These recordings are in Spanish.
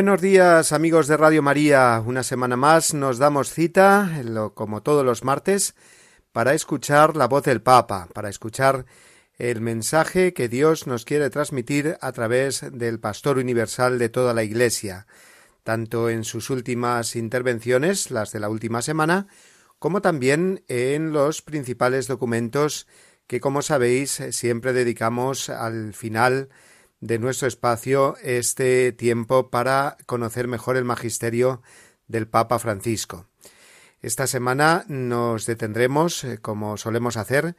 Buenos días amigos de Radio María. Una semana más nos damos cita, como todos los martes, para escuchar la voz del Papa, para escuchar el mensaje que Dios nos quiere transmitir a través del Pastor Universal de toda la Iglesia, tanto en sus últimas intervenciones, las de la última semana, como también en los principales documentos que, como sabéis, siempre dedicamos al final de nuestro espacio este tiempo para conocer mejor el magisterio del Papa Francisco. Esta semana nos detendremos, eh, como solemos hacer,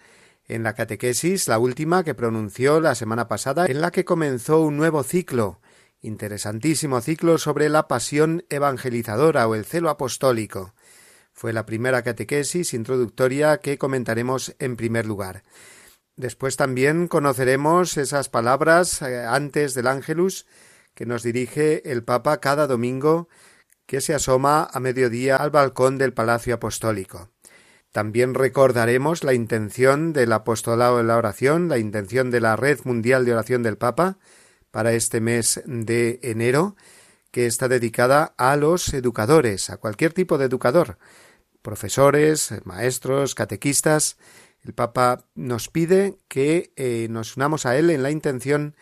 en la catequesis, la última que pronunció la semana pasada, en la que comenzó un nuevo ciclo, interesantísimo ciclo sobre la pasión evangelizadora o el celo apostólico. Fue la primera catequesis introductoria que comentaremos en primer lugar. Después también conoceremos esas palabras eh, antes del Ángelus que nos dirige el Papa cada domingo que se asoma a mediodía al balcón del Palacio Apostólico. También recordaremos la intención del apostolado en la oración, la intención de la Red Mundial de Oración del Papa para este mes de enero, que está dedicada a los educadores, a cualquier tipo de educador, profesores, maestros, catequistas, el Papa nos pide que eh, nos unamos a él en la intención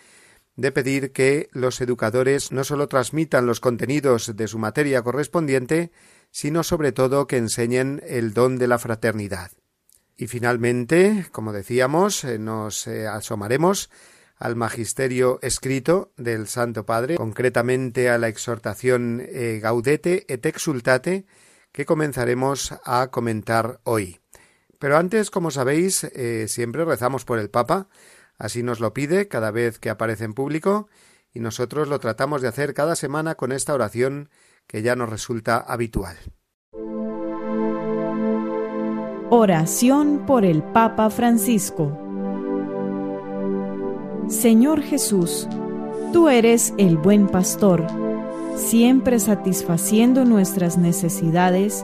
de pedir que los educadores no solo transmitan los contenidos de su materia correspondiente, sino sobre todo que enseñen el don de la fraternidad. Y finalmente, como decíamos, eh, nos eh, asomaremos al magisterio escrito del Santo Padre, concretamente a la exhortación Gaudete et exultate, que comenzaremos a comentar hoy. Pero antes, como sabéis, eh, siempre rezamos por el Papa, así nos lo pide cada vez que aparece en público, y nosotros lo tratamos de hacer cada semana con esta oración que ya nos resulta habitual. Oración por el Papa Francisco Señor Jesús, tú eres el buen pastor, siempre satisfaciendo nuestras necesidades,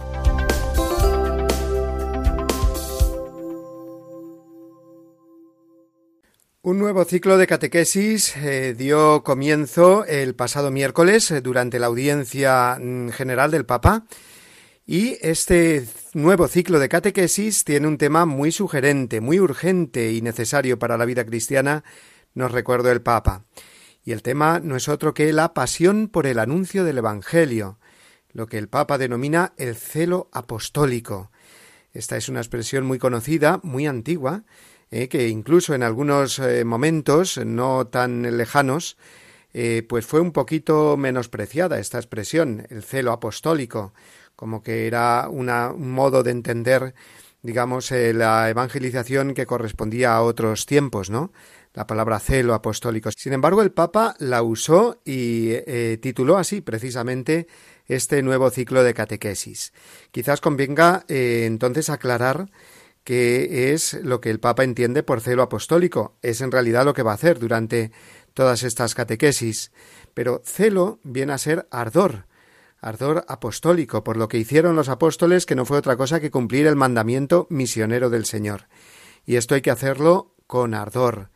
Un nuevo ciclo de catequesis eh, dio comienzo el pasado miércoles eh, durante la audiencia mm, general del Papa y este nuevo ciclo de catequesis tiene un tema muy sugerente, muy urgente y necesario para la vida cristiana, nos recuerdo el Papa. Y el tema no es otro que la pasión por el anuncio del Evangelio, lo que el Papa denomina el celo apostólico. Esta es una expresión muy conocida, muy antigua, eh, que incluso en algunos eh, momentos no tan lejanos, eh, pues fue un poquito menospreciada esta expresión, el celo apostólico, como que era una, un modo de entender, digamos, la evangelización que correspondía a otros tiempos, ¿no? La palabra celo apostólico. Sin embargo, el Papa la usó y tituló así precisamente este nuevo ciclo de catequesis. Quizás convenga entonces aclarar que es lo que el Papa entiende por celo apostólico. Es en realidad lo que va a hacer durante todas estas catequesis. Pero celo viene a ser ardor, ardor apostólico, por lo que hicieron los apóstoles, que no fue otra cosa que cumplir el mandamiento misionero del Señor. Y esto hay que hacerlo con ardor.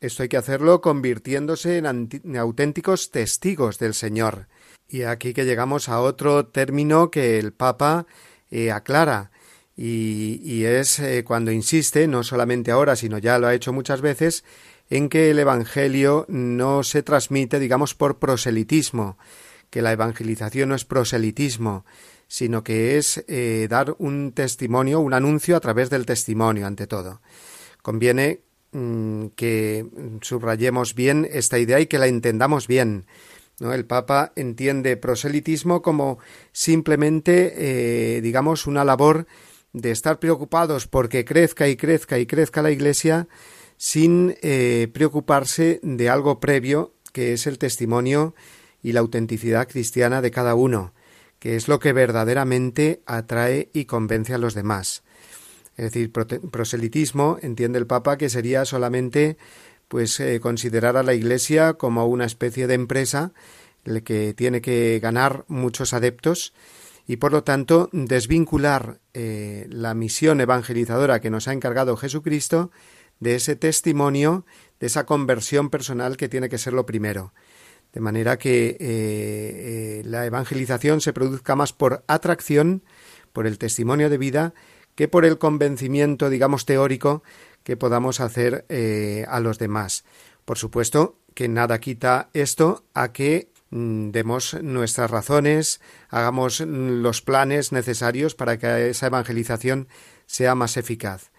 Esto hay que hacerlo convirtiéndose en, auténticos testigos del Señor. Y aquí que llegamos a otro término que el Papa eh, aclara, y, es eh, cuando insiste, no solamente ahora, sino ya lo ha hecho muchas veces, en que el Evangelio no se transmite, digamos, por proselitismo, que la evangelización no es proselitismo, sino que es eh, dar un testimonio, un anuncio a través del testimonio, ante todo. Conviene mm, que subrayemos bien esta idea y que la entendamos bien. El Papa entiende proselitismo como simplemente, eh, digamos, una labor de estar preocupados porque crezca y crezca y crezca la Iglesia sin eh, preocuparse de algo previo que es el testimonio y la autenticidad cristiana de cada uno, que es lo que verdaderamente atrae y convence a los demás. Es decir, proselitismo, entiende el Papa, que sería solamente pues eh, considerar a la Iglesia como una especie de empresa que tiene que ganar muchos adeptos y por lo tanto desvincular eh, la misión evangelizadora que nos ha encargado Jesucristo de ese testimonio, de esa conversión personal que tiene que ser lo primero. De manera que eh, eh, la evangelización se produzca más por atracción, por el testimonio de vida, que por el convencimiento, digamos, teórico que podamos hacer a los demás. Por supuesto que nada quita esto a que demos nuestras razones, hagamos los planes necesarios para que esa evangelización sea más eficaz.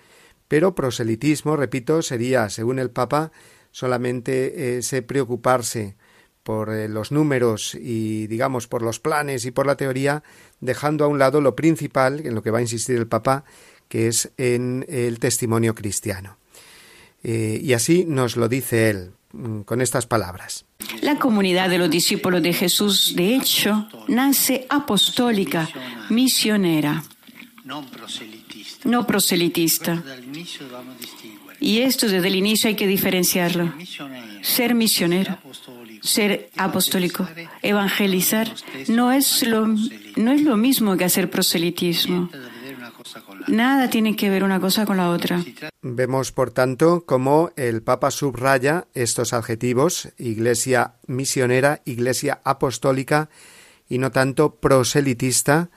Pero proselitismo, repito, sería, según el Papa, solamente ese preocuparse por eh, los números y digamos por los planes y por la teoría, dejando a un lado lo principal, en lo que va a insistir el Papa, que es en el testimonio cristiano. Eh, y así nos lo dice él, mm, con estas palabras. La comunidad de los discípulos de Jesús, de hecho, nace apostólica, misionera, no proselitista. Y esto desde el inicio hay que diferenciarlo. Ser misionero ser apostólico, evangelizar, no es lo, no es lo mismo que hacer proselitismo. Nada tiene que ver una cosa con la otra. Vemos, por tanto, cómo el Papa subraya estos adjetivos, iglesia misionera, iglesia apostólica y no tanto proselitista,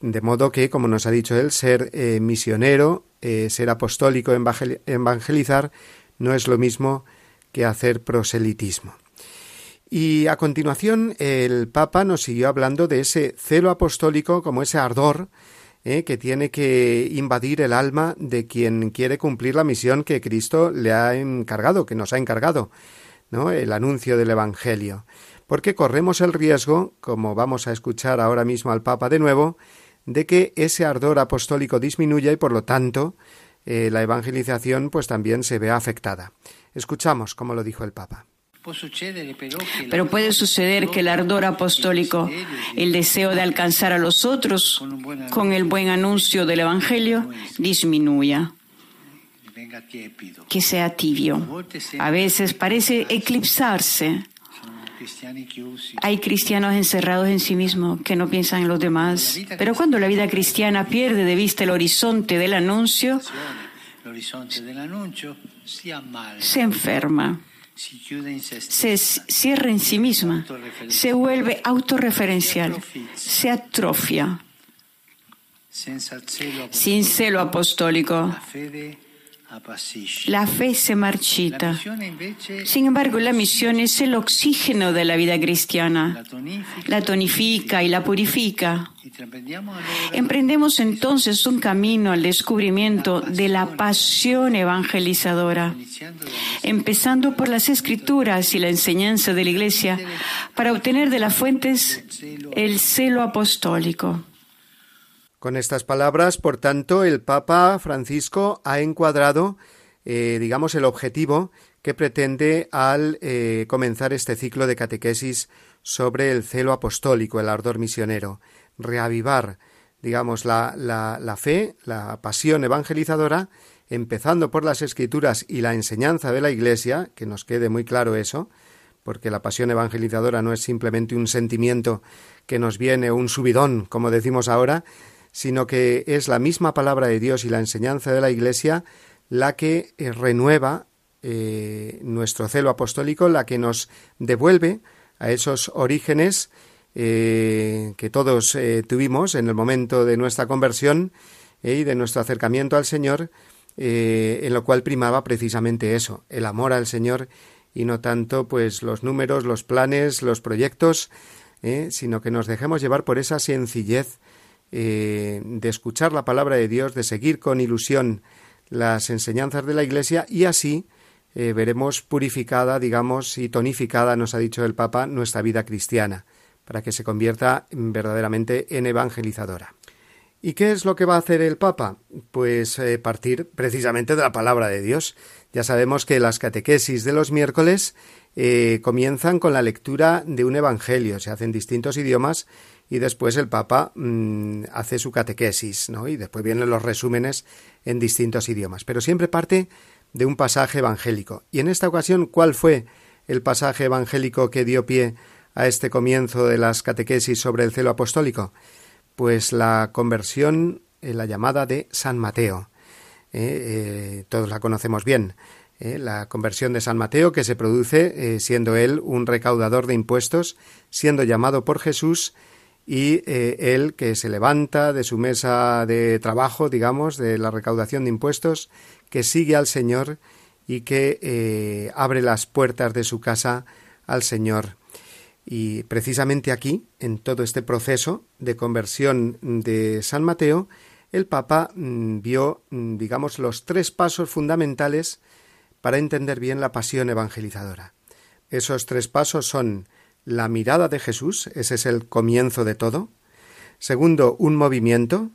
de modo que, como nos ha dicho él, ser eh, misionero, eh, ser apostólico, evangelizar, no es lo mismo que hacer proselitismo. Y a continuación el Papa nos siguió hablando de ese celo apostólico como ese ardor eh, que tiene que invadir el alma de quien quiere cumplir la misión que Cristo le ha encargado, que nos ha encargado, ¿no? el anuncio del Evangelio. Porque corremos el riesgo, como vamos a escuchar ahora mismo al Papa de nuevo, de que ese ardor apostólico disminuya y por lo tanto eh, la evangelización pues también se vea afectada. Escuchamos como lo dijo el Papa. Pero puede suceder que el ardor apostólico, el deseo de alcanzar a los otros con el buen anuncio del Evangelio, disminuya, que sea tibio. A veces parece eclipsarse. Hay cristianos encerrados en sí mismos que no piensan en los demás. Pero cuando la vida cristiana pierde de vista el horizonte del anuncio, se enferma se cierra en sí misma, se vuelve autorreferencial, se atrofia. Sin celo apostólico, la fe se marchita. Sin embargo, la misión es el oxígeno de la vida cristiana. La tonifica y la purifica. Emprendemos entonces un camino al descubrimiento de la pasión evangelizadora, empezando por las escrituras y la enseñanza de la Iglesia para obtener de las fuentes el celo apostólico. Con estas palabras, por tanto, el Papa Francisco ha encuadrado, eh, digamos, el objetivo que pretende al eh, comenzar este ciclo de catequesis sobre el celo apostólico, el ardor misionero, reavivar, digamos, la, la, la fe, la pasión evangelizadora, empezando por las escrituras y la enseñanza de la Iglesia, que nos quede muy claro eso, porque la pasión evangelizadora no es simplemente un sentimiento que nos viene, un subidón, como decimos ahora, sino que es la misma palabra de Dios y la enseñanza de la Iglesia la que eh, renueva eh, nuestro celo apostólico, la que nos devuelve a esos orígenes eh, que todos tuvimos en el momento de nuestra conversión y de nuestro acercamiento al Señor, en lo cual primaba precisamente eso, el amor al Señor y no tanto pues los números, los planes, los proyectos, sino que nos dejemos llevar por esa sencillez de escuchar la palabra de Dios, de seguir con ilusión las enseñanzas de la Iglesia y así eh, veremos purificada, digamos, y tonificada, nos ha dicho el Papa, nuestra vida cristiana, para que se convierta verdaderamente en evangelizadora. ¿Y qué es lo que va a hacer el Papa? Pues eh, partir precisamente de la palabra de Dios. Ya sabemos que las catequesis de los miércoles eh, comienzan con la lectura de un evangelio, se hacen distintos idiomas y después el Papa mm, hace su catequesis, ¿no? Y después vienen los resúmenes en distintos idiomas. Pero siempre parte de un pasaje evangélico. Y en esta ocasión, ¿cuál fue el pasaje evangélico que dio pie a este comienzo de las catequesis sobre el celo apostólico? Pues la conversión, eh, la llamada de San Mateo. Eh, eh, todos la conocemos bien. la conversión de San Mateo que se produce siendo él un recaudador de impuestos, siendo llamado por Jesús y eh, él que se levanta de su mesa de trabajo, digamos, de la recaudación de impuestos, que sigue al Señor y que eh, abre las puertas de su casa al Señor. Y precisamente aquí, en todo este proceso de conversión de San Mateo, el Papa mm, vio, mm, digamos, los tres pasos fundamentales para entender bien la pasión evangelizadora. Esos tres pasos son la mirada de Jesús, ese es el comienzo de todo. Segundo, un movimiento,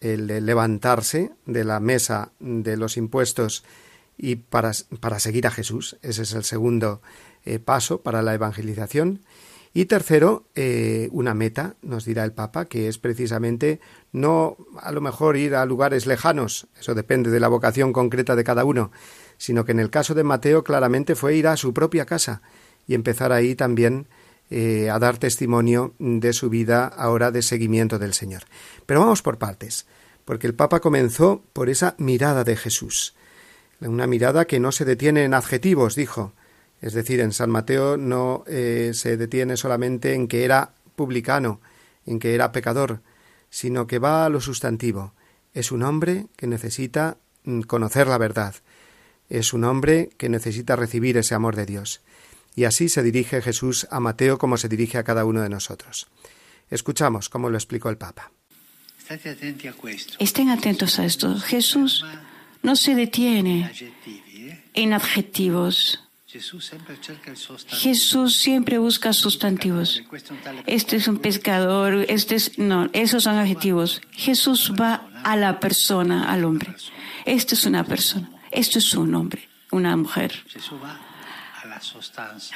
el de levantarse de la mesa de los impuestos y para, para seguir a Jesús, ese es el segundo eh, paso para la evangelización. Y tercero, eh, una meta, nos dirá el Papa, que es precisamente no a lo mejor ir a lugares lejanos, eso depende de la vocación concreta de cada uno, sino que en el caso de Mateo claramente fue ir a su propia casa y empezar ahí también eh, a dar testimonio de su vida ahora de seguimiento del Señor. Pero vamos por partes, porque el Papa comenzó por esa mirada de Jesús, una mirada que no se detiene en adjetivos, dijo, es decir, en San Mateo no eh, se detiene solamente en que era publicano, en que era pecador, sino que va a lo sustantivo. Es un hombre que necesita mm, conocer la verdad. Es un hombre que necesita recibir ese amor de Dios. Y así se dirige Jesús a Mateo como se dirige a cada uno de nosotros. Escuchamos cómo lo explicó el Papa. Estén atentos a esto. Jesús no se detiene en adjetivos. Jesús siempre busca sustantivos. Este es un pescador, este es no, esos son adjetivos. Jesús va a la persona, al hombre. Esto es una persona, esto es un hombre, una mujer.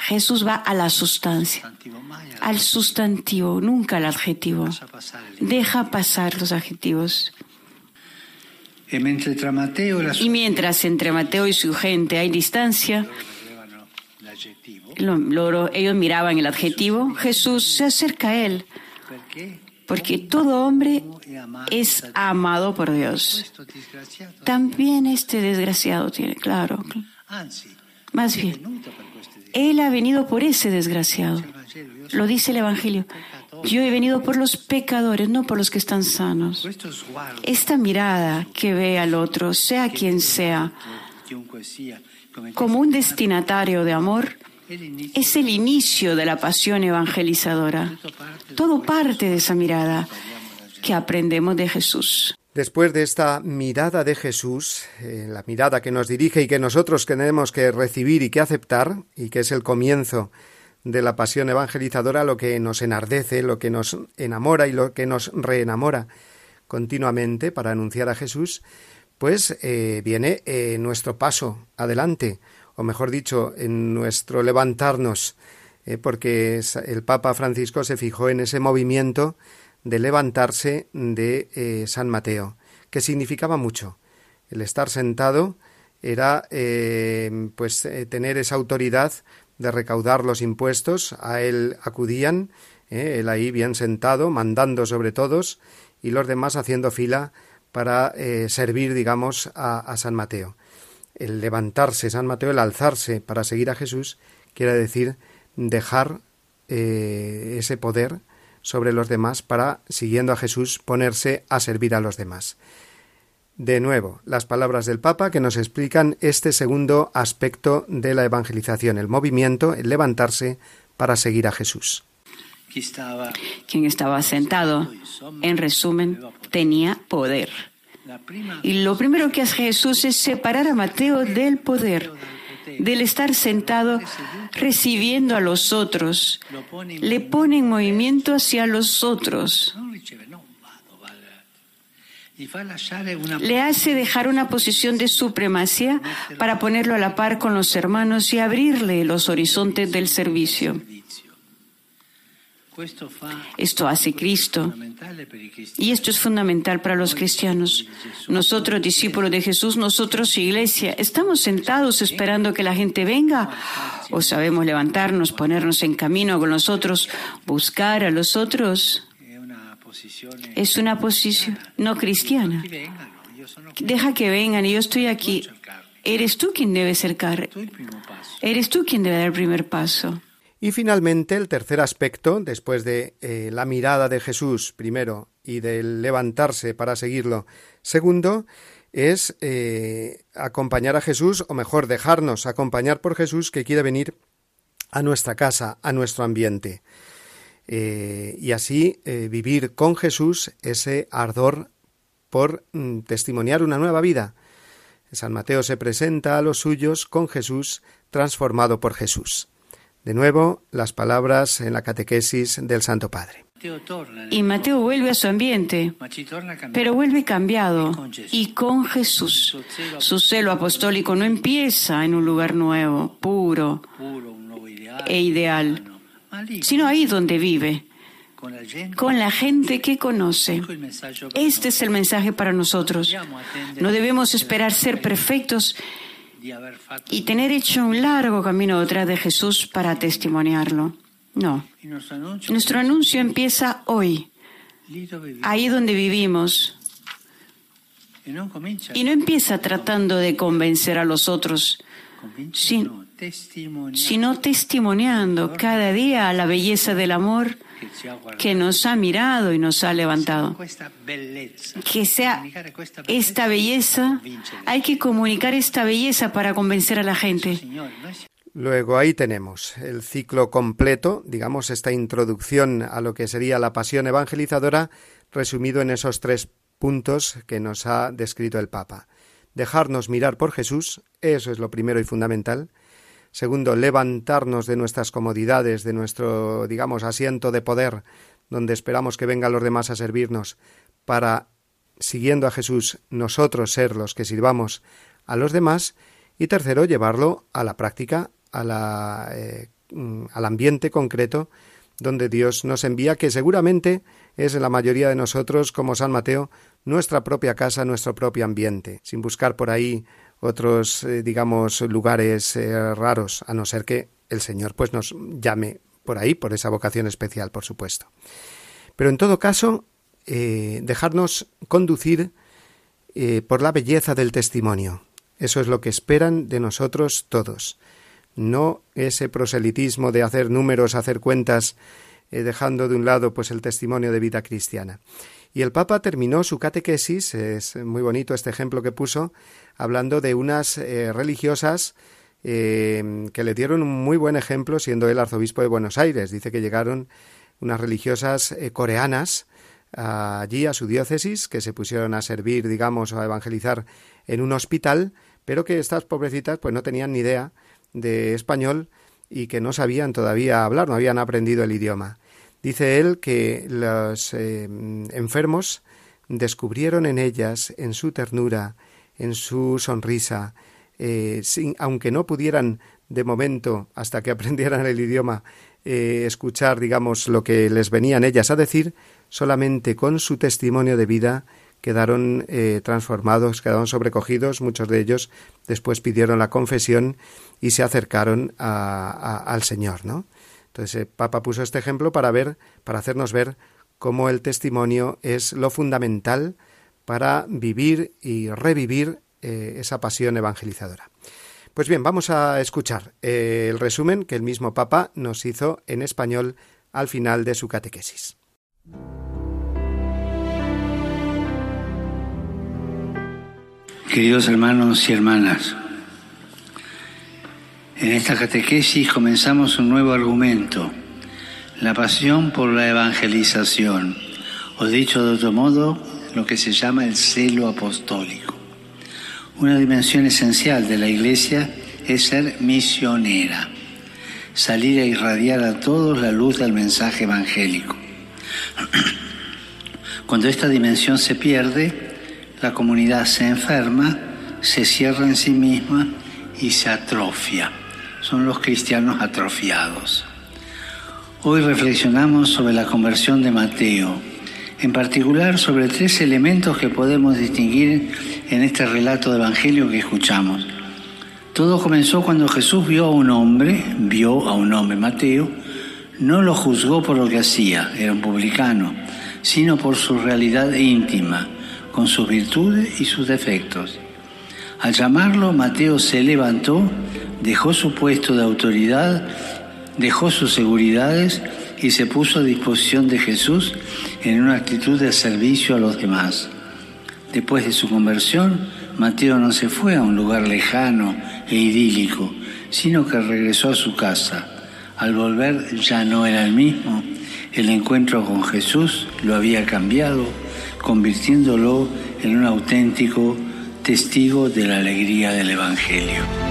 Jesús va a la sustancia, al sustantivo, nunca al adjetivo. Deja pasar los adjetivos. Y mientras entre Mateo y su gente hay distancia, ellos miraban el adjetivo, Jesús se acerca a él, porque todo hombre es amado por Dios. También este desgraciado tiene, claro. Más bien, él ha venido por ese desgraciado. Lo dice el Evangelio. Yo he venido por los pecadores, no por los que están sanos. Esta mirada que ve al otro, sea quien sea, como un destinatario de amor, es el inicio de la pasión evangelizadora. Todo parte de esa mirada que aprendemos de Jesús. Después de esta mirada de Jesús, eh, la mirada que nos dirige y que nosotros tenemos que recibir y que aceptar, y que es el comienzo de la pasión evangelizadora, lo que nos enardece, lo que nos enamora y lo que nos reenamora continuamente para anunciar a Jesús, pues eh, viene eh, nuestro paso adelante, o mejor dicho, en nuestro levantarnos, porque el Papa Francisco se fijó en ese movimiento de levantarse de eh, San Mateo, que significaba mucho. El estar sentado era eh, pues eh, tener esa autoridad de recaudar los impuestos, a él acudían, él ahí bien sentado, mandando sobre todos, y los demás haciendo fila para servir, digamos, a, San Mateo. El levantarse, San Mateo, el alzarse para seguir a Jesús, quiere decir dejar ese poder sobre los demás para, siguiendo a Jesús, ponerse a servir a los demás. De nuevo, las palabras del Papa que nos explican este segundo aspecto de la evangelización, el movimiento, el levantarse para seguir a Jesús. Quien estaba sentado, en resumen, tenía poder. Y lo primero que hace Jesús es separar a Mateo del poder, del estar sentado recibiendo a los otros. Le pone en movimiento hacia los otros. Le hace dejar una posición de supremacía para ponerlo a la par con los hermanos y abrirle los horizontes del servicio. Esto hace Cristo. Y esto es fundamental para los cristianos. Nosotros, discípulos de Jesús, nosotros, iglesia, ¿estamos sentados esperando que la gente venga? ¿O sabemos levantarnos, ponernos en camino con los otros, buscar a los otros? Es una posición no cristiana. Deja que vengan y yo estoy aquí. Eres tú quien debe acercar. Eres tú quien debe dar el primer paso. Y finalmente, el tercer aspecto, después de eh, la mirada de Jesús, primero, y del levantarse para seguirlo, segundo, es eh, acompañar a Jesús, o mejor, dejarnos acompañar por Jesús que quiere venir a nuestra casa, a nuestro ambiente. Eh, y así vivir con Jesús ese ardor por mm, testimoniar una nueva vida. San Mateo se presenta a los suyos con Jesús, transformado por Jesús. De nuevo, las palabras en la catequesis del Santo Padre. Y Mateo vuelve a su ambiente, pero vuelve cambiado y con Jesús. Su celo apostólico no empieza en un lugar nuevo, puro e ideal, sino ahí donde vive, con la gente que conoce. Este es el mensaje para nosotros. No debemos esperar ser perfectos y tener hecho un largo camino detrás de Jesús para testimoniarlo. No. Nuestro anuncio empieza hoy, ahí donde vivimos. Y no empieza tratando de convencer a los otros, sino testimoniando cada día la belleza del amor que nos ha mirado y nos ha levantado. Que sea esta belleza, hay que comunicar esta belleza para convencer a la gente. Luego ahí tenemos el ciclo completo, digamos, esta introducción a lo que sería la pasión evangelizadora, resumido en esos tres puntos que nos ha descrito el Papa. Dejarnos mirar por Jesús, eso es lo primero y fundamental. Segundo, levantarnos de nuestras comodidades, de nuestro, digamos, asiento de poder, donde esperamos que vengan los demás a servirnos, para, siguiendo a Jesús, nosotros ser los que sirvamos a los demás. Y tercero, llevarlo a la práctica, a la, eh, al ambiente concreto donde Dios nos envía, que seguramente es en la mayoría de nosotros, como San Mateo, nuestra propia casa, nuestro propio ambiente, sin buscar por ahí otros, eh, digamos, lugares eh, raros, a no ser que el Señor pues nos llame por ahí, por esa vocación especial, por supuesto. Pero en todo caso, eh, dejarnos conducir por la belleza del testimonio. Eso es lo que esperan de nosotros todos. No ese proselitismo de hacer números, hacer cuentas, dejando de un lado pues el testimonio de vida cristiana. Y el Papa terminó su catequesis, es muy bonito este ejemplo que puso, hablando de unas eh, religiosas eh, que le dieron un muy buen ejemplo siendo el arzobispo de Buenos Aires. Dice que llegaron unas religiosas eh, coreanas allí a su diócesis, que se pusieron a servir, digamos, a evangelizar en un hospital, pero que estas pobrecitas pues no tenían ni idea de español y que no sabían todavía hablar, no habían aprendido el idioma. Dice él que los eh, enfermos descubrieron en ellas, en su ternura, en su sonrisa, eh, sin, aunque no pudieran de momento, hasta que aprendieran el idioma, eh, escuchar, digamos, lo que les venían ellas a decir, solamente con su testimonio de vida, quedaron transformados, quedaron sobrecogidos, muchos de ellos después pidieron la confesión y se acercaron al Señor, ¿no? Entonces el Papa puso este ejemplo para ver, para hacernos ver cómo el testimonio es lo fundamental para vivir y revivir eh, esa pasión evangelizadora. Pues bien, vamos a escuchar eh, el resumen que el mismo Papa nos hizo en español al final de su catequesis. Queridos hermanos y hermanas, en esta catequesis comenzamos un nuevo argumento, la pasión por la evangelización, o dicho de otro modo, lo que se llama el celo apostólico. Una dimensión esencial de la Iglesia es ser misionera, salir a irradiar a todos la luz del mensaje evangélico. Cuando esta dimensión se pierde, la comunidad se enferma, se cierra en sí misma y se atrofia. Son los cristianos atrofiados. Hoy reflexionamos sobre la conversión de Mateo, en particular sobre tres elementos que podemos distinguir en este relato de Evangelio que escuchamos. Todo comenzó cuando Jesús vio a un hombre, vio a un hombre, Mateo, no lo juzgó por lo que hacía, era un publicano, sino por su realidad íntima con sus virtudes y sus defectos. Al llamarlo, Mateo se levantó, dejó su puesto de autoridad, dejó sus seguridades y se puso a disposición de Jesús en una actitud de servicio a los demás. Después de su conversión, Mateo no se fue a un lugar lejano e idílico, sino que regresó a su casa. Al volver ya no era el mismo, el encuentro con Jesús lo había cambiado convirtiéndolo en un auténtico testigo de la alegría del Evangelio.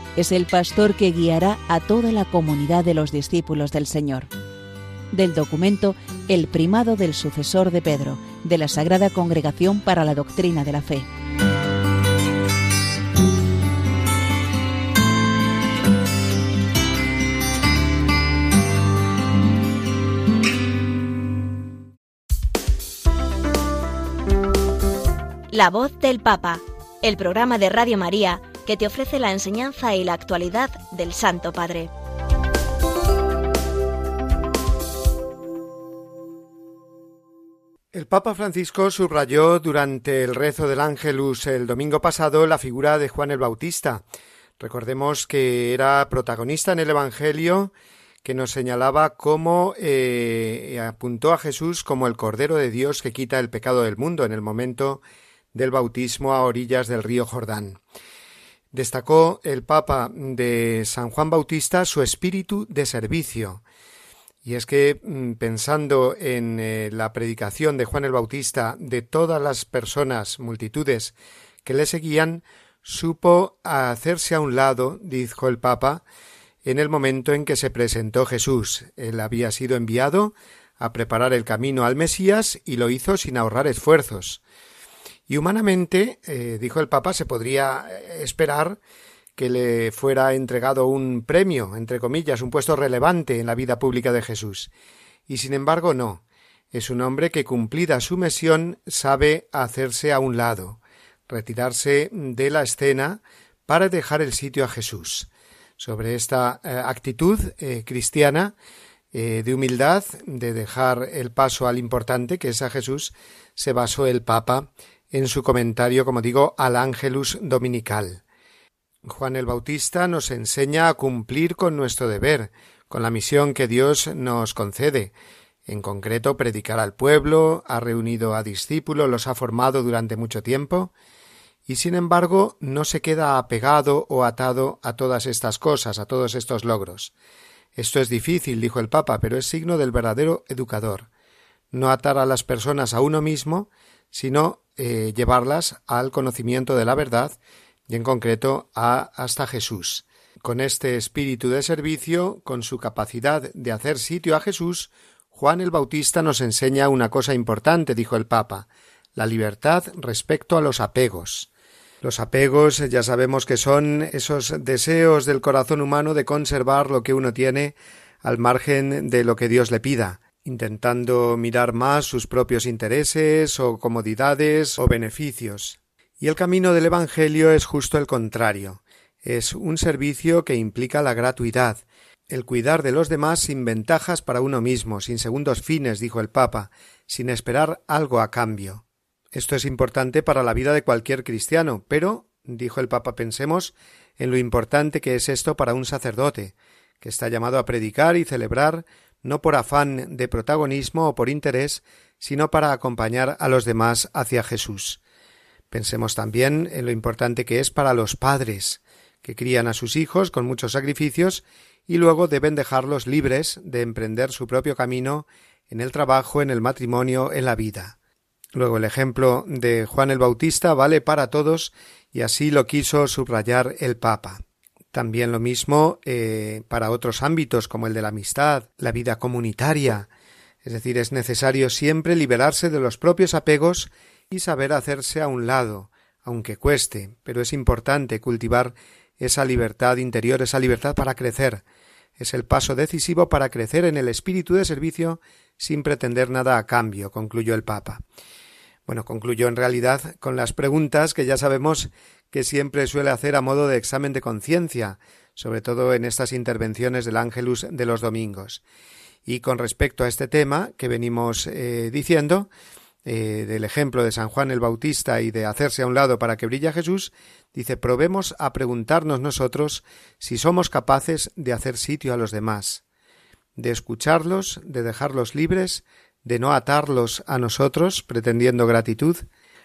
es el pastor que guiará a toda la comunidad de los discípulos del Señor. Del documento El primado del sucesor de Pedro, de la Sagrada Congregación para la Doctrina de la Fe. La voz del Papa, el programa de Radio María que te ofrece la enseñanza y la actualidad del Santo Padre. El Papa Francisco subrayó durante el rezo del Ángelus el domingo pasado la figura de Juan el Bautista. Recordemos que era protagonista en el Evangelio que nos señalaba cómo eh, apuntó a Jesús como el Cordero de Dios que quita el pecado del mundo en el momento del bautismo a orillas del río Jordán. Destacó el Papa de San Juan Bautista su espíritu de servicio. Y es que mm, pensando en eh, la predicación de Juan el Bautista de todas las personas, multitudes que le seguían, supo hacerse a un lado, dijo el Papa, en el momento en que se presentó Jesús. Él había sido enviado a preparar el camino al Mesías y lo hizo sin ahorrar esfuerzos. Y humanamente, eh, dijo el Papa, se podría eh, esperar que le fuera entregado un premio, entre comillas, un puesto relevante en la vida pública de Jesús. Y sin embargo no. Es un hombre que cumplida su misión sabe hacerse a un lado, retirarse de la escena para dejar el sitio a Jesús. Sobre esta eh, actitud cristiana de humildad, de dejar el paso al importante, que es a Jesús, se basó el Papa en su comentario, como digo, al Ángelus Dominical. Juan el Bautista nos enseña a cumplir con nuestro deber, con la misión que Dios nos concede. En concreto, predicar al pueblo, ha reunido a discípulos, los ha formado durante mucho tiempo, y sin embargo no se queda apegado o atado a todas estas cosas, a todos estos logros. Esto es difícil, dijo el Papa, pero es signo del verdadero educador. No atar a las personas a uno mismo, sino eh, llevarlas al conocimiento de la verdad y en concreto a hasta Jesús. Con este espíritu de servicio, con su capacidad de hacer sitio a Jesús, Juan el Bautista nos enseña una cosa importante, dijo el Papa, la libertad respecto a los apegos. Los apegos ya sabemos que son esos deseos del corazón humano de conservar lo que uno tiene al margen de lo que Dios le pida, intentando mirar más sus propios intereses o comodidades o beneficios. Y el camino del Evangelio es justo el contrario. Es un servicio que implica la gratuidad, el cuidar de los demás sin ventajas para uno mismo, sin segundos fines, dijo el Papa, sin esperar algo a cambio. Esto es importante para la vida de cualquier cristiano, pero, dijo el Papa, pensemos en lo importante que es esto para un sacerdote, que está llamado a predicar y celebrar no por afán de protagonismo o por interés, sino para acompañar a los demás hacia Jesús. Pensemos también en lo importante que es para los padres, que crían a sus hijos con muchos sacrificios y luego deben dejarlos libres de emprender su propio camino en el trabajo, en el matrimonio, en la vida. Luego el ejemplo de Juan el Bautista vale para todos y así lo quiso subrayar el Papa. También lo mismo eh, para otros ámbitos como el de la amistad, la vida comunitaria. Es decir, es necesario siempre liberarse de los propios apegos y saber hacerse a un lado, aunque cueste, pero es importante cultivar esa libertad interior, esa libertad para crecer. Es el paso decisivo para crecer en el espíritu de servicio sin pretender nada a cambio, concluyó el Papa. Bueno, concluyó en realidad con las preguntas que ya sabemos que siempre suele hacer a modo de examen de conciencia, sobre todo en estas intervenciones del Ángelus de los domingos. Y con respecto a este tema que venimos eh, diciendo, eh, del ejemplo de San Juan el Bautista y de hacerse a un lado para que brille Jesús, dice probemos a preguntarnos nosotros si somos capaces de hacer sitio a los demás, de escucharlos, de dejarlos libres, de no atarlos a nosotros, pretendiendo gratitud,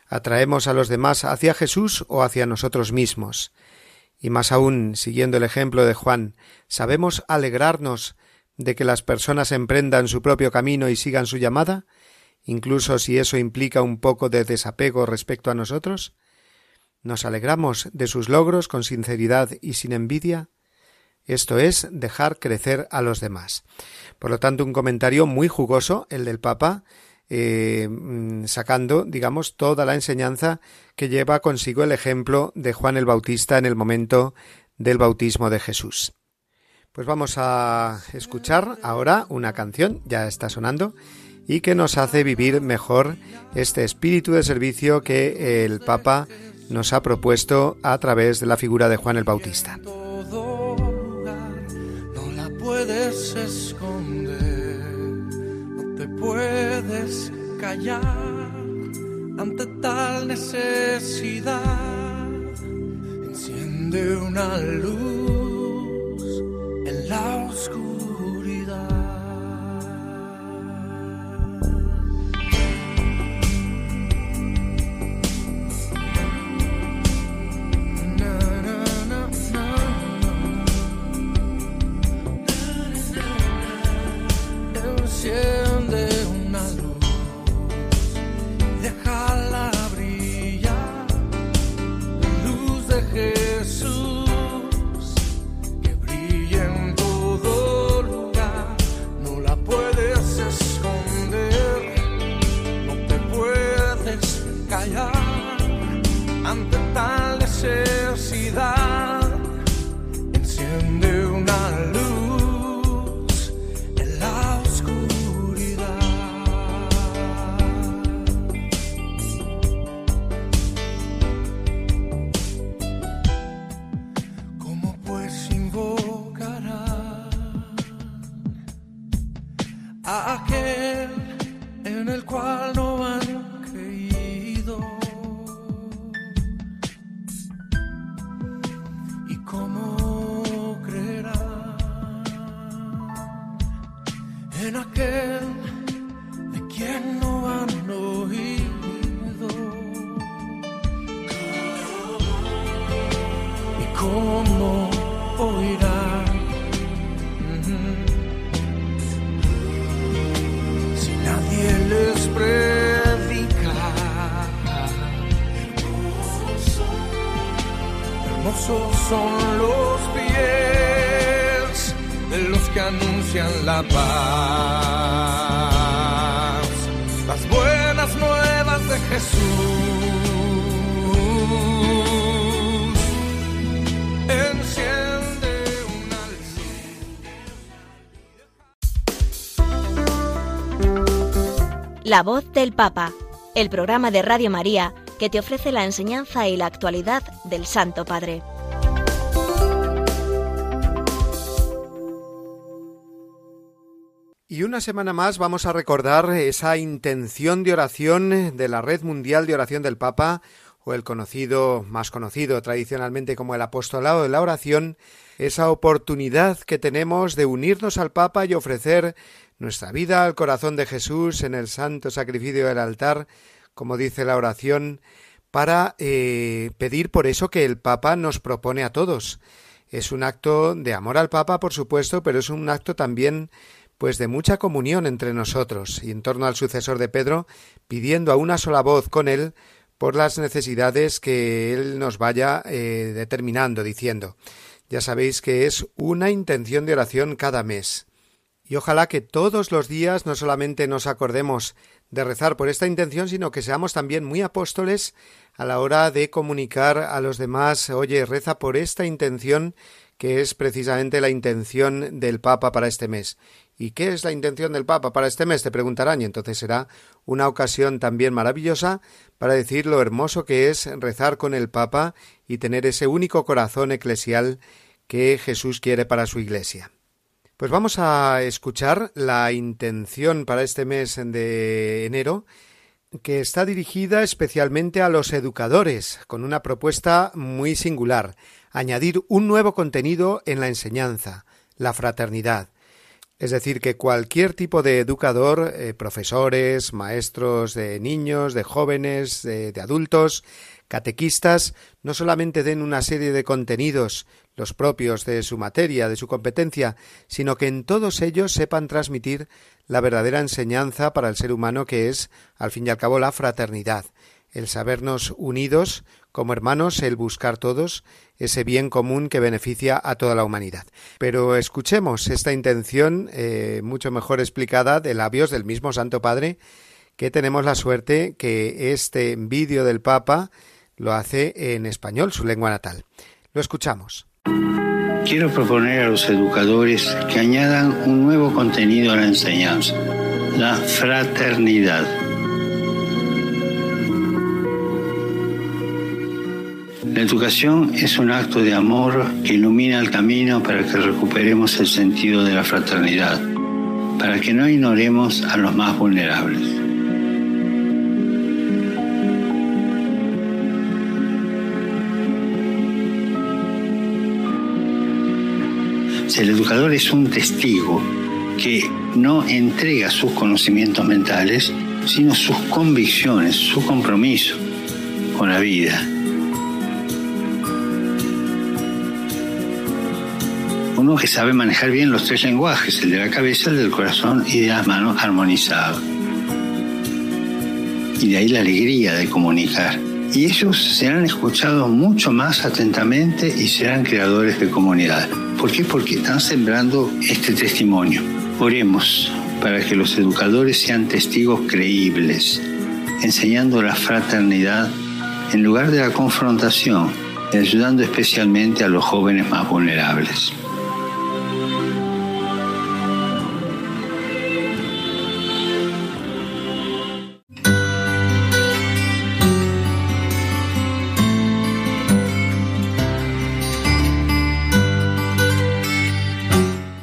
atraemos a los demás hacia Jesús o hacia nosotros mismos. Y más aún, siguiendo el ejemplo de Juan, ¿sabemos alegrarnos de que las personas emprendan su propio camino y sigan su llamada, incluso si eso implica un poco de desapego respecto a nosotros? ¿Nos alegramos de sus logros con sinceridad y sin envidia? Esto es dejar crecer a los demás. Por lo tanto, un comentario muy jugoso, el del Papa, eh, mm, sacando, digamos, toda la enseñanza que lleva consigo el ejemplo de Juan el Bautista en el momento del bautismo de Jesús. Pues vamos a escuchar ahora una canción, ya está sonando, y que nos hace vivir mejor este espíritu de servicio que el Papa nos ha propuesto a través de la figura de Juan el Bautista puedes esconder, puedes callar ante tal necesidad. Enciende una luz en la oscuridad. Cómo oirán? Si nadie les predica. Hermosos son los pies de los que anuncian la paz. Las buenas nuevas de Jesús. La voz del Papa, el programa de Radio María que te ofrece la enseñanza y la actualidad del Santo Padre. Y una semana más vamos a recordar esa intención de oración de la Red Mundial de Oración del Papa, o el conocido, más conocido tradicionalmente como el apostolado de la oración, esa oportunidad que tenemos de unirnos al Papa y ofrecer nuestra vida al corazón de Jesús en el santo sacrificio del altar, como dice la oración, para eh, pedir por eso que el Papa nos propone a todos. Es un acto de amor al Papa, por supuesto, pero es un acto también pues de mucha comunión entre nosotros y en torno al sucesor de Pedro, pidiendo a una sola voz con él por las necesidades que él nos vaya eh, determinando, diciendo. Ya sabéis que es una intención de oración cada mes. Y ojalá que todos los días no solamente nos acordemos de rezar por esta intención, sino que seamos también muy apóstoles a la hora de comunicar a los demás, oye, reza por esta intención que es precisamente la intención del Papa para este mes. ¿Y qué es la intención del Papa para este mes? Te preguntarán y entonces será una ocasión también maravillosa para decir lo hermoso que es rezar con el Papa y tener ese único corazón eclesial que Jesús quiere para su Iglesia. Pues vamos a escuchar la intención para este mes de enero que está dirigida especialmente a los educadores, con una propuesta muy singular, añadir un nuevo contenido en la enseñanza, la fraternidad. Es decir, que cualquier tipo de educador, eh, profesores, maestros de niños, de jóvenes, de, de adultos, catequistas, no solamente den una serie de contenidos, los propios de su materia, de su competencia, sino que en todos ellos sepan transmitir la verdadera enseñanza para el ser humano que es, al fin y al cabo, la fraternidad, el sabernos unidos como hermanos, el buscar todos ese bien común que beneficia a toda la humanidad. Pero escuchemos esta intención eh, mucho mejor explicada de labios del mismo Santo Padre, que tenemos la suerte que este vídeo del Papa lo hace en español, su lengua natal. Lo escuchamos. Quiero proponer a los educadores que añadan un nuevo contenido a la enseñanza, la fraternidad. La educación es un acto de amor que ilumina el camino para que recuperemos el sentido de la fraternidad, para que no ignoremos a los más vulnerables. El educador es un testigo que no entrega sus conocimientos mentales, sino sus convicciones, su compromiso con la vida. Uno que sabe manejar bien los tres lenguajes, el de la cabeza, el del corazón y de las manos armonizado. Y de ahí la alegría de comunicar. Y ellos serán escuchados mucho más atentamente y serán creadores de comunidad. ¿Por qué? Porque están sembrando este testimonio. Oremos para que los educadores sean testigos creíbles, enseñando la fraternidad en lugar de la confrontación ayudando especialmente a los jóvenes más vulnerables.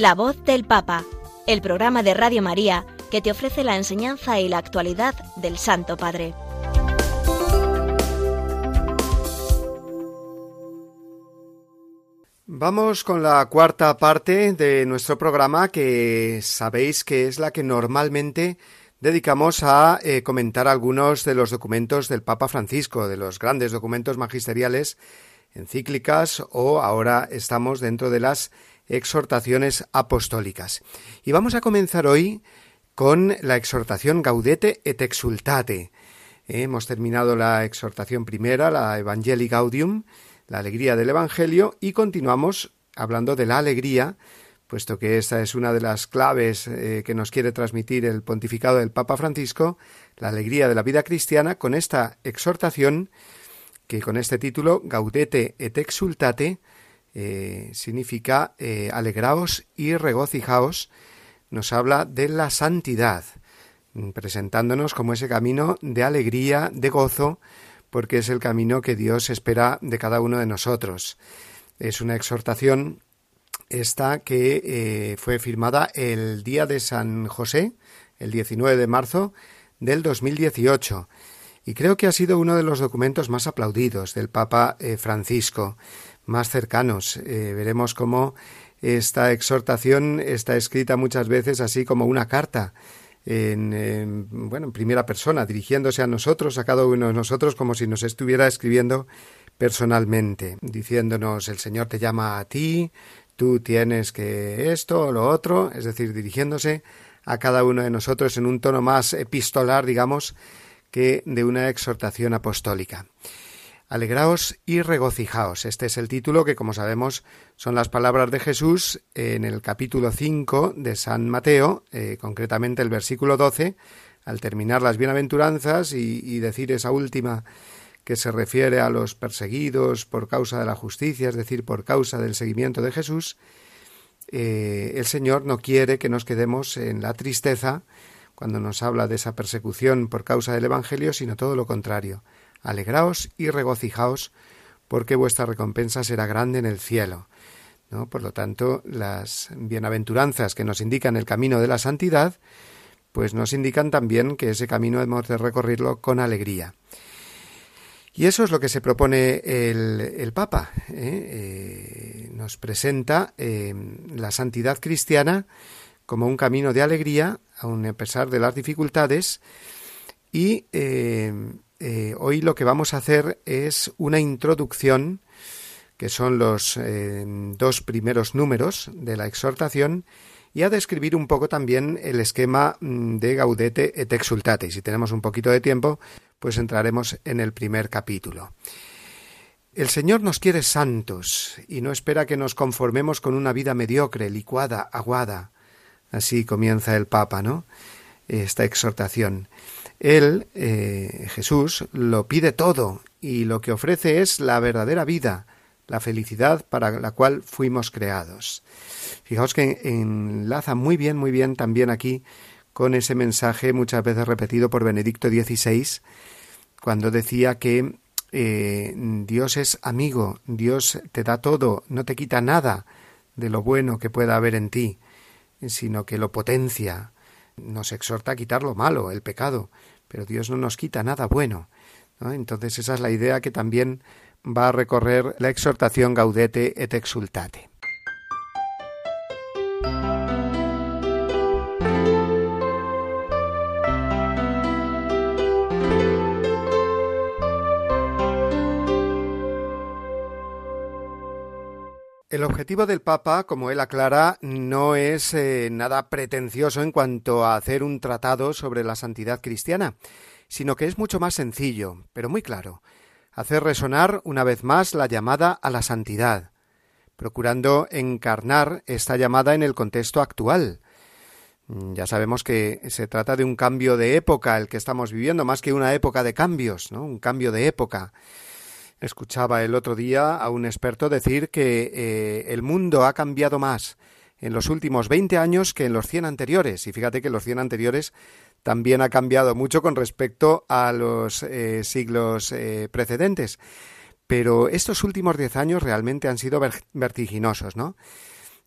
La voz del Papa, el programa de Radio María que te ofrece la enseñanza y la actualidad del Santo Padre. Vamos con la cuarta parte de nuestro programa que sabéis que es la que normalmente dedicamos a eh, comentar algunos de los documentos del Papa Francisco, de los grandes documentos magisteriales, encíclicas o ahora estamos dentro de las exhortaciones apostólicas. Y vamos a comenzar hoy con la exhortación Gaudete et Exultate. Eh, hemos terminado la exhortación primera, la Evangelii Gaudium, la alegría del Evangelio, y continuamos hablando de la alegría puesto que esta es una de las claves eh, que nos quiere transmitir el pontificado del Papa Francisco, la alegría de la vida cristiana, con esta exhortación que con este título, Gaudete et exultate, eh, significa eh, alegraos y regocijaos, nos habla de la santidad, presentándonos como ese camino de alegría, de gozo, porque es el camino que Dios espera de cada uno de nosotros. Es una exhortación esta que eh, fue firmada el día de San José, el 19 de marzo del 2018, y creo que ha sido uno de los documentos más aplaudidos del Papa Francisco, más cercanos. Eh, veremos cómo esta exhortación está escrita muchas veces así como una carta, en, bueno, en primera persona, dirigiéndose a nosotros, a cada uno de nosotros, como si nos estuviera escribiendo personalmente, diciéndonos el Señor te llama a ti, tú tienes que esto o lo otro, es decir, dirigiéndose a cada uno de nosotros en un tono más epistolar, digamos, que de una exhortación apostólica. Alegraos y regocijaos. Este es el título que, como sabemos, son las palabras de Jesús en el capítulo 5 de San Mateo, eh, concretamente el versículo 12, al terminar las bienaventuranzas y decir esa última que se refiere a los perseguidos por causa de la justicia, es decir, por causa del seguimiento de Jesús, eh, el Señor no quiere que nos quedemos en la tristeza cuando nos habla de esa persecución por causa del Evangelio, sino todo lo contrario. Alegraos y regocijaos, porque vuestra recompensa será grande en el cielo. ¿No? Por lo tanto, las bienaventuranzas que nos indican el camino de la santidad, pues nos indican también que ese camino hemos de recorrerlo con alegría. Y eso es lo que se propone el, Papa. ¿eh? Eh, nos presenta eh, la santidad cristiana como un camino de alegría, aun a pesar de las dificultades. Y hoy lo que vamos a hacer es una introducción, que son los dos primeros números de la exhortación, y a describir un poco también el esquema mm, de Gaudete et Exultate. Y si tenemos un poquito de tiempo, pues entraremos en el primer capítulo. El Señor nos quiere santos y no espera que nos conformemos con una vida mediocre, licuada, aguada. Así comienza el Papa, ¿no? Esta exhortación. Él, eh, Jesús, lo pide todo y lo que ofrece es la verdadera vida, la felicidad para la cual fuimos creados. Fijaos que enlaza muy bien, muy bien también aquí con ese mensaje muchas veces repetido por Benedicto XVI, cuando decía que eh, Dios es amigo, Dios te da todo, no te quita nada de lo bueno que pueda haber en ti, sino que lo potencia, nos exhorta a quitar lo malo, el pecado, pero Dios no nos quita nada bueno. Entonces esa es la idea que también va a recorrer la exhortación Gaudete et Exultate. El objetivo del Papa, como él aclara, no es eh, nada pretencioso en cuanto a hacer un tratado sobre la santidad cristiana, sino que es mucho más sencillo, pero muy claro, hacer resonar una vez más la llamada a la santidad, procurando encarnar esta llamada en el contexto actual. Mm, ya sabemos que se trata de un cambio de época el que estamos viviendo, más que una época de cambios, ¿no? Un cambio de época. Escuchaba el otro día a un experto decir que eh, el mundo ha cambiado más en los últimos 20 años que en los 100 anteriores. Y fíjate que los 100 anteriores también ha cambiado mucho con respecto a los eh, siglos eh, precedentes. Pero estos últimos 10 años realmente han sido vertiginosos, ¿no?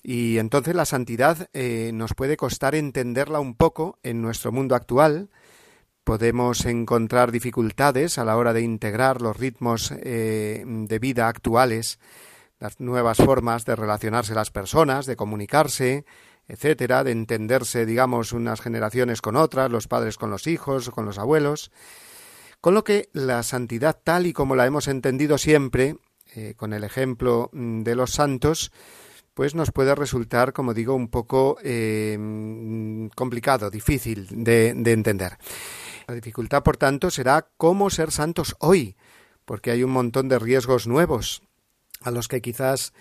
Y entonces la santidad eh, nos puede costar entenderla un poco en nuestro mundo actual. Podemos encontrar dificultades a la hora de integrar los ritmos eh, de vida actuales, las nuevas formas de relacionarse las personas, de comunicarse, etcétera, de entenderse, digamos, unas generaciones con otras, los padres con los hijos, con los abuelos. Con lo que la santidad tal y como la hemos entendido siempre, eh, con el ejemplo mm, de los santos, pues nos puede resultar, como digo, un poco eh, complicado, difícil de, entender. La dificultad, por tanto, será cómo ser santos hoy, porque hay un montón de riesgos nuevos a los que quizás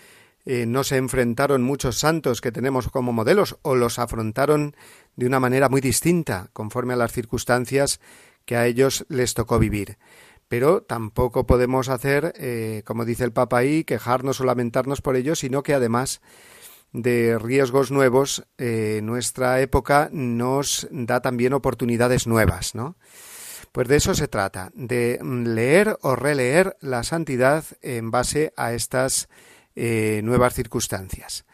eh, no se enfrentaron muchos santos que tenemos como modelos o los afrontaron de una manera muy distinta conforme a las circunstancias que a ellos les tocó vivir. Pero tampoco podemos hacer, eh, como dice el Papa ahí, quejarnos o lamentarnos por ello, sino que además de riesgos nuevos, eh, nuestra época nos da también oportunidades nuevas, ¿no? Pues de eso se trata, de leer o releer la santidad en base a estas eh, nuevas circunstancias.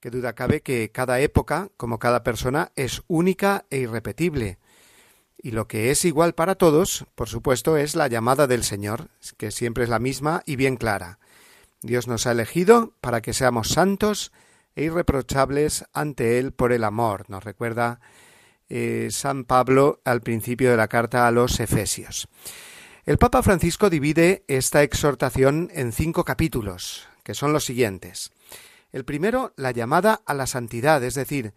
Qué duda cabe que cada época, como cada persona, es única e irrepetible y lo que es igual para todos, por supuesto, es la llamada del Señor, que siempre es la misma y bien clara. Dios nos ha elegido para que seamos santos e irreprochables ante Él por el amor, nos recuerda eh, San Pablo al principio de la carta a los Efesios. El Papa Francisco divide esta exhortación en cinco capítulos, que son los siguientes. El primero, la llamada a la santidad, es decir,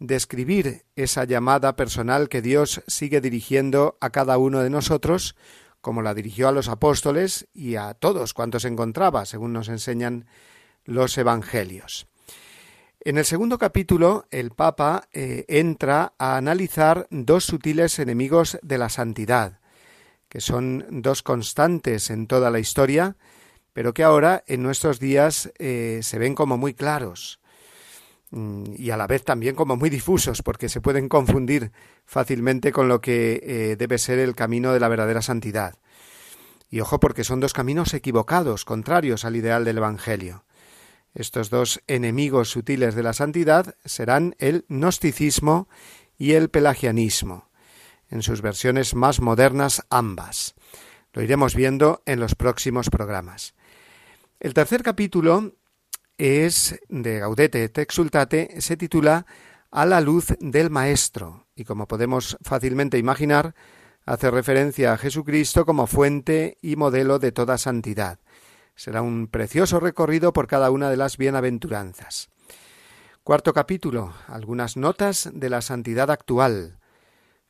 describir esa llamada personal que Dios sigue dirigiendo a cada uno de nosotros, como la dirigió a los apóstoles y a todos cuantos encontraba, según nos enseñan los evangelios. En el segundo capítulo, el Papa eh, entra a analizar dos sutiles enemigos de la santidad, que son dos constantes en toda la historia, pero que ahora en nuestros días eh, se ven como muy claros. Mm, y a la vez también como muy difusos, porque se pueden confundir fácilmente con lo que eh, debe ser el camino de la verdadera santidad. Y ojo porque son dos caminos equivocados, contrarios al ideal del Evangelio. Estos dos enemigos sutiles de la santidad serán el gnosticismo y el pelagianismo, en sus versiones más modernas ambas. Lo iremos viendo en los próximos programas. El tercer capítulo es de Gaudete et Exultate, se titula A la luz del Maestro, y como podemos fácilmente imaginar, hace referencia a Jesucristo como fuente y modelo de toda santidad. Será un precioso recorrido por cada una de las bienaventuranzas. Cuarto capítulo. Algunas notas de la santidad actual,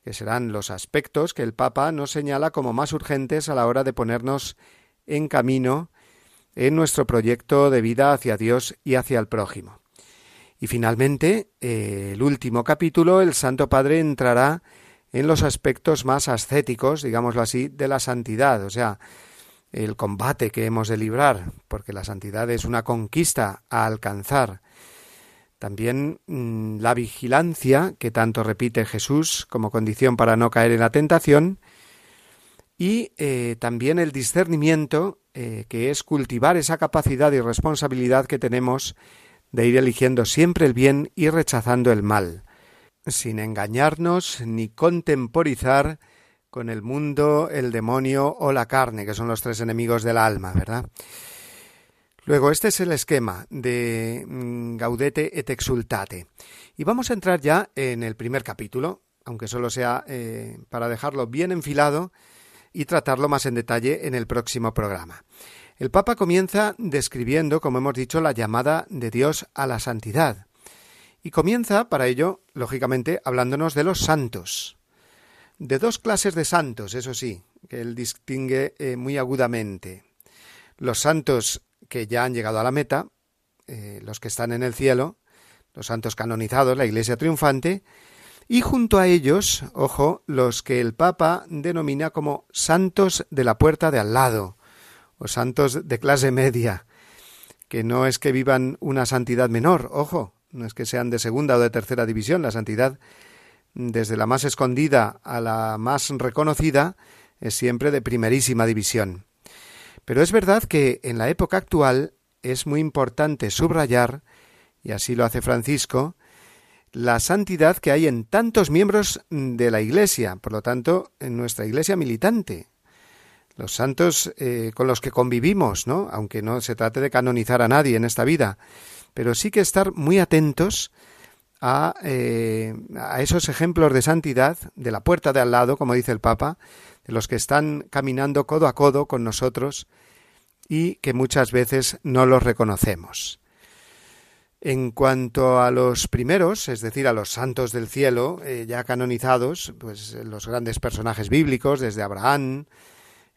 que serán los aspectos que el Papa nos señala como más urgentes a la hora de ponernos en camino en nuestro proyecto de vida hacia Dios y hacia el prójimo. Y finalmente, eh, el último capítulo, el Santo Padre entrará en los aspectos más ascéticos, digámoslo así, de la santidad, o sea, el combate que hemos de librar, porque la santidad es una conquista a alcanzar. También mm, la vigilancia, que tanto repite Jesús como condición para no caer en la tentación, y eh, también el discernimiento, eh, que es cultivar esa capacidad y responsabilidad que tenemos de ir eligiendo siempre el bien y rechazando el mal, sin engañarnos ni contemporizar con el mundo, el demonio o la carne, que son los tres enemigos del alma, ¿verdad? Luego, este es el esquema de mm, Gaudete et Exultate. Y vamos a entrar ya en el primer capítulo, aunque solo sea eh, para dejarlo bien enfilado, y tratarlo más en detalle en el próximo programa. El Papa comienza describiendo, como hemos dicho, la llamada de Dios a la santidad. Y comienza, para ello, lógicamente, hablándonos de los santos. De dos clases de santos, eso sí, que él distingue eh, muy agudamente. Los santos que ya han llegado a la meta, eh, los que están en el cielo, los santos canonizados, la Iglesia triunfante, y junto a ellos, ojo, los que el Papa denomina como santos de la puerta de al lado, o santos de clase media, que no es que vivan una santidad menor, ojo, no es que sean de segunda o de tercera división, la santidad desde la más escondida a la más reconocida es siempre de primerísima división. Pero es verdad que en la época actual es muy importante subrayar y así lo hace Francisco, la santidad que hay en tantos miembros de la Iglesia, por lo tanto, en nuestra Iglesia militante, los santos eh, con los que convivimos, ¿no? Aunque no se trate de canonizar a nadie en esta vida, pero sí que estar muy atentos a, eh, a esos ejemplos de santidad de la puerta de al lado, como dice el Papa, de los que están caminando codo a codo con nosotros y que muchas veces no los reconocemos. En cuanto a los primeros, es decir, a los santos del cielo, eh, ya canonizados, pues los grandes personajes bíblicos, desde Abraham,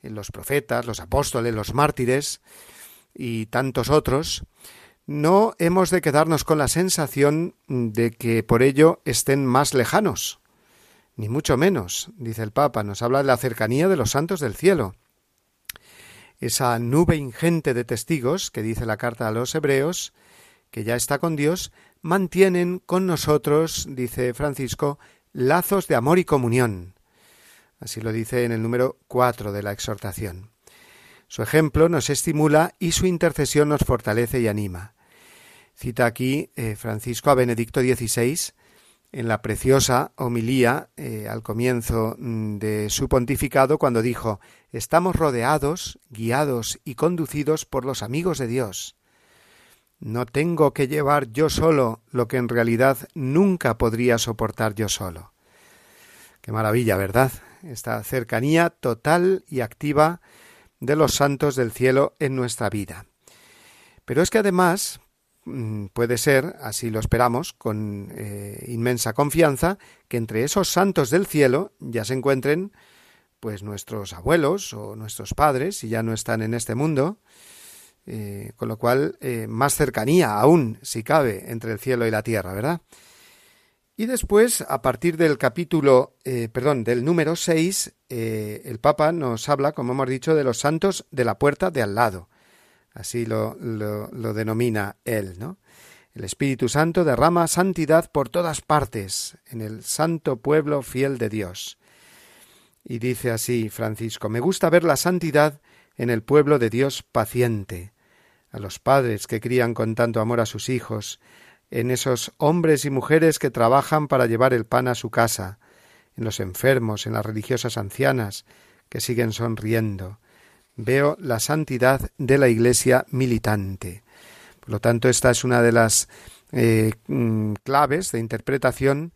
eh, los profetas, los apóstoles, los mártires y tantos otros, no hemos de quedarnos con la sensación de que por ello estén más lejanos, ni mucho menos, dice el Papa, nos habla de la cercanía de los santos del cielo. Esa nube ingente de testigos que dice la carta a los hebreos, que ya está con Dios, mantienen con nosotros, dice Francisco, lazos de amor y comunión. Así lo dice en el número cuatro de la exhortación. Su ejemplo nos estimula y su intercesión nos fortalece y anima. Cita aquí eh, Francisco a Benedicto XVI en la preciosa homilía eh, al comienzo mm, de su pontificado cuando dijo Estamos rodeados, guiados y conducidos por los amigos de Dios. No tengo que llevar yo solo lo que en realidad nunca podría soportar yo solo. Qué maravilla, ¿verdad? Esta cercanía total y activa de los santos del cielo en nuestra vida. Pero es que además puede ser, así lo esperamos, con eh, inmensa confianza, que entre esos santos del cielo ya se encuentren pues nuestros abuelos o nuestros padres, si ya no están en este mundo, eh, con lo cual, eh, más cercanía aún, si cabe, entre el cielo y la tierra, ¿verdad? Y después, a partir del capítulo, perdón, del número 6, el Papa nos habla, como hemos dicho, de los santos de la puerta de al lado. Así lo, lo, lo denomina él, ¿no? El Espíritu Santo derrama santidad por todas partes, en el santo pueblo fiel de Dios. Y dice así Francisco, me gusta ver la santidad en el pueblo de Dios paciente, a los padres que crían con tanto amor a sus hijos, en esos hombres y mujeres que trabajan para llevar el pan a su casa, en los enfermos, en las religiosas ancianas que siguen sonriendo. Veo la santidad de la Iglesia militante. Por lo tanto, esta es una de las eh, mm, claves de interpretación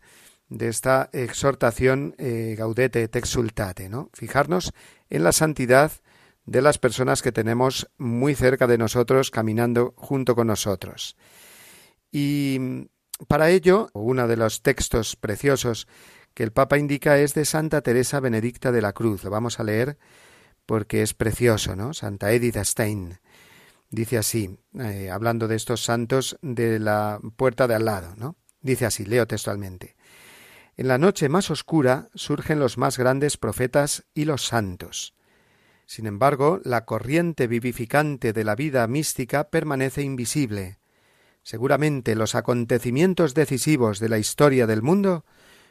de esta exhortación eh, Gaudete et exultate, ¿no? Fijarnos en la santidad de las personas que tenemos muy cerca de nosotros, caminando junto con nosotros. Y para ello, uno de los textos preciosos que el Papa indica es de Santa Teresa Benedicta de la Cruz. Lo vamos a leer porque es precioso, ¿no? Santa Edith Stein. Dice así, eh, hablando de estos santos de la puerta de al lado, ¿no? Dice así, leo textualmente. En la noche más oscura surgen los más grandes profetas y los santos. Sin embargo, la corriente vivificante de la vida mística permanece invisible. Seguramente los acontecimientos decisivos de la historia del mundo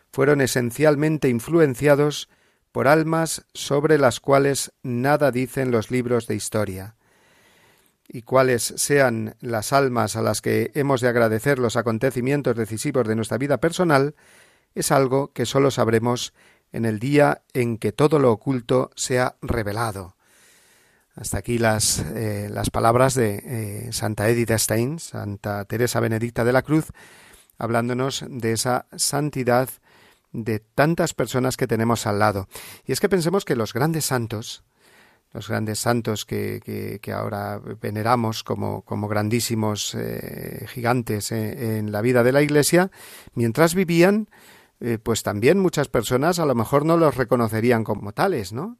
fueron esencialmente influenciados por almas sobre las cuales nada dicen los libros de historia. Y cuáles sean las almas a las que hemos de agradecer los acontecimientos decisivos de nuestra vida personal, es algo que sólo sabremos en el día en que todo lo oculto sea revelado. Hasta aquí las, eh, las palabras de eh, Santa Edith Stein, Santa Teresa Benedicta de la Cruz, hablándonos de esa santidad de tantas personas que tenemos al lado. Y es que pensemos que los grandes santos, los grandes santos que, que, ahora veneramos como, como grandísimos eh, gigantes en la vida de la Iglesia, mientras vivían, eh, pues también muchas personas a lo mejor no los reconocerían como tales, ¿no?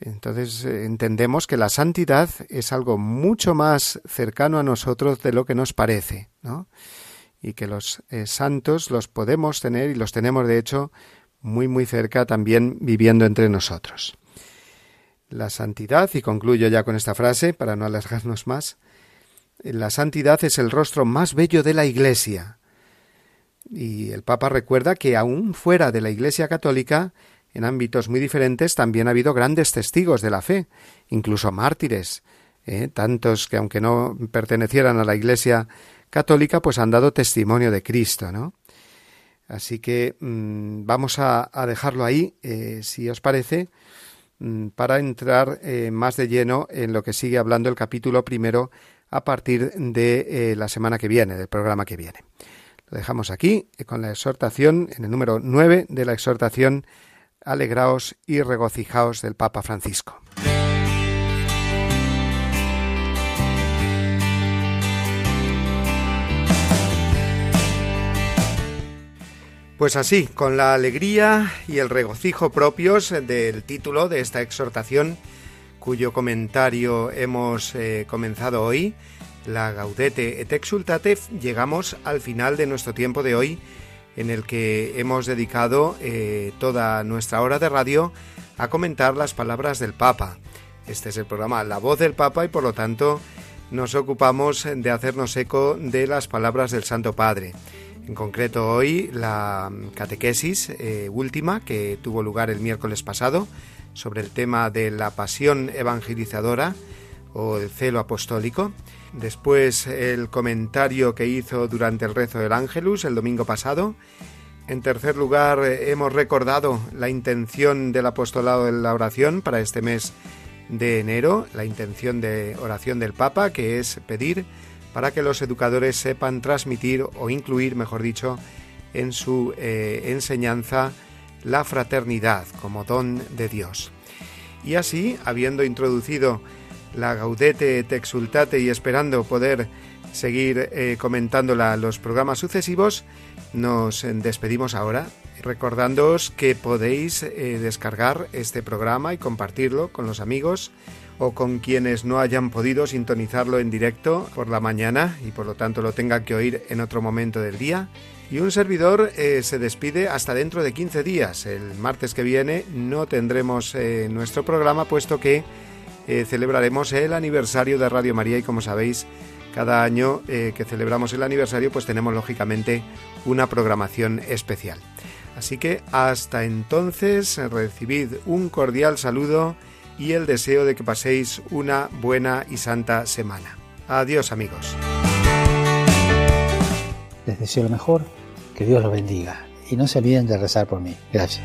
Entonces eh, entendemos que la santidad es algo mucho más cercano a nosotros de lo que nos parece, ¿no? Y que los eh, santos los podemos tener y los tenemos de hecho muy muy cerca también viviendo entre nosotros. La santidad, y concluyo ya con esta frase para no alargarnos más, la santidad es el rostro más bello de la Iglesia, y el Papa recuerda que aún fuera de la Iglesia católica, en ámbitos muy diferentes, también ha habido grandes testigos de la fe, incluso mártires, ¿eh? tantos que aunque no pertenecieran a la Iglesia católica, pues han dado testimonio de Cristo, ¿no? Así que mm, vamos a, dejarlo ahí, eh, si os parece, mm, para entrar eh, más de lleno en lo que sigue hablando el capítulo primero a partir de la semana que viene, del programa que viene. Lo dejamos aquí con la exhortación, en el número 9 de la exhortación Alegraos y regocijaos del Papa Francisco. Pues así, con la alegría y el regocijo propios del título de esta exhortación, cuyo comentario hemos eh, comenzado hoy, la Gaudete et Exultate, llegamos al final de nuestro tiempo de hoy, en el que hemos dedicado eh, toda nuestra hora de radio a comentar las palabras del Papa. Este es el programa La Voz del Papa y por lo tanto nos ocupamos de hacernos eco de las palabras del Santo Padre. En concreto hoy la catequesis eh, última que tuvo lugar el miércoles pasado sobre el tema de la pasión evangelizadora o el celo apostólico. Después el comentario que hizo durante el rezo del Ángelus el domingo pasado. En tercer lugar hemos recordado la intención del apostolado de la oración para este mes de enero, la intención de oración del Papa que es pedir para que los educadores sepan transmitir o incluir, mejor dicho, en su eh, enseñanza la fraternidad como don de Dios. Y así, habiendo introducido la Gaudete et Exultate y esperando poder seguir eh, comentándola los programas sucesivos, nos despedimos ahora recordándoos que podéis eh, descargar este programa y compartirlo con los amigos o con quienes no hayan podido sintonizarlo en directo por la mañana y por lo tanto lo tengan que oír en otro momento del día. Y un servidor eh, se despide hasta dentro de 15 días. El martes que viene no tendremos eh, nuestro programa puesto que eh, celebraremos el aniversario de Radio María y como sabéis, cada año que celebramos el aniversario pues tenemos lógicamente una programación especial. Así que hasta entonces recibid un cordial saludo y el deseo de que paséis una buena y santa semana. Adiós amigos. Les deseo lo mejor, que Dios los bendiga y no se olviden de rezar por mí. Gracias.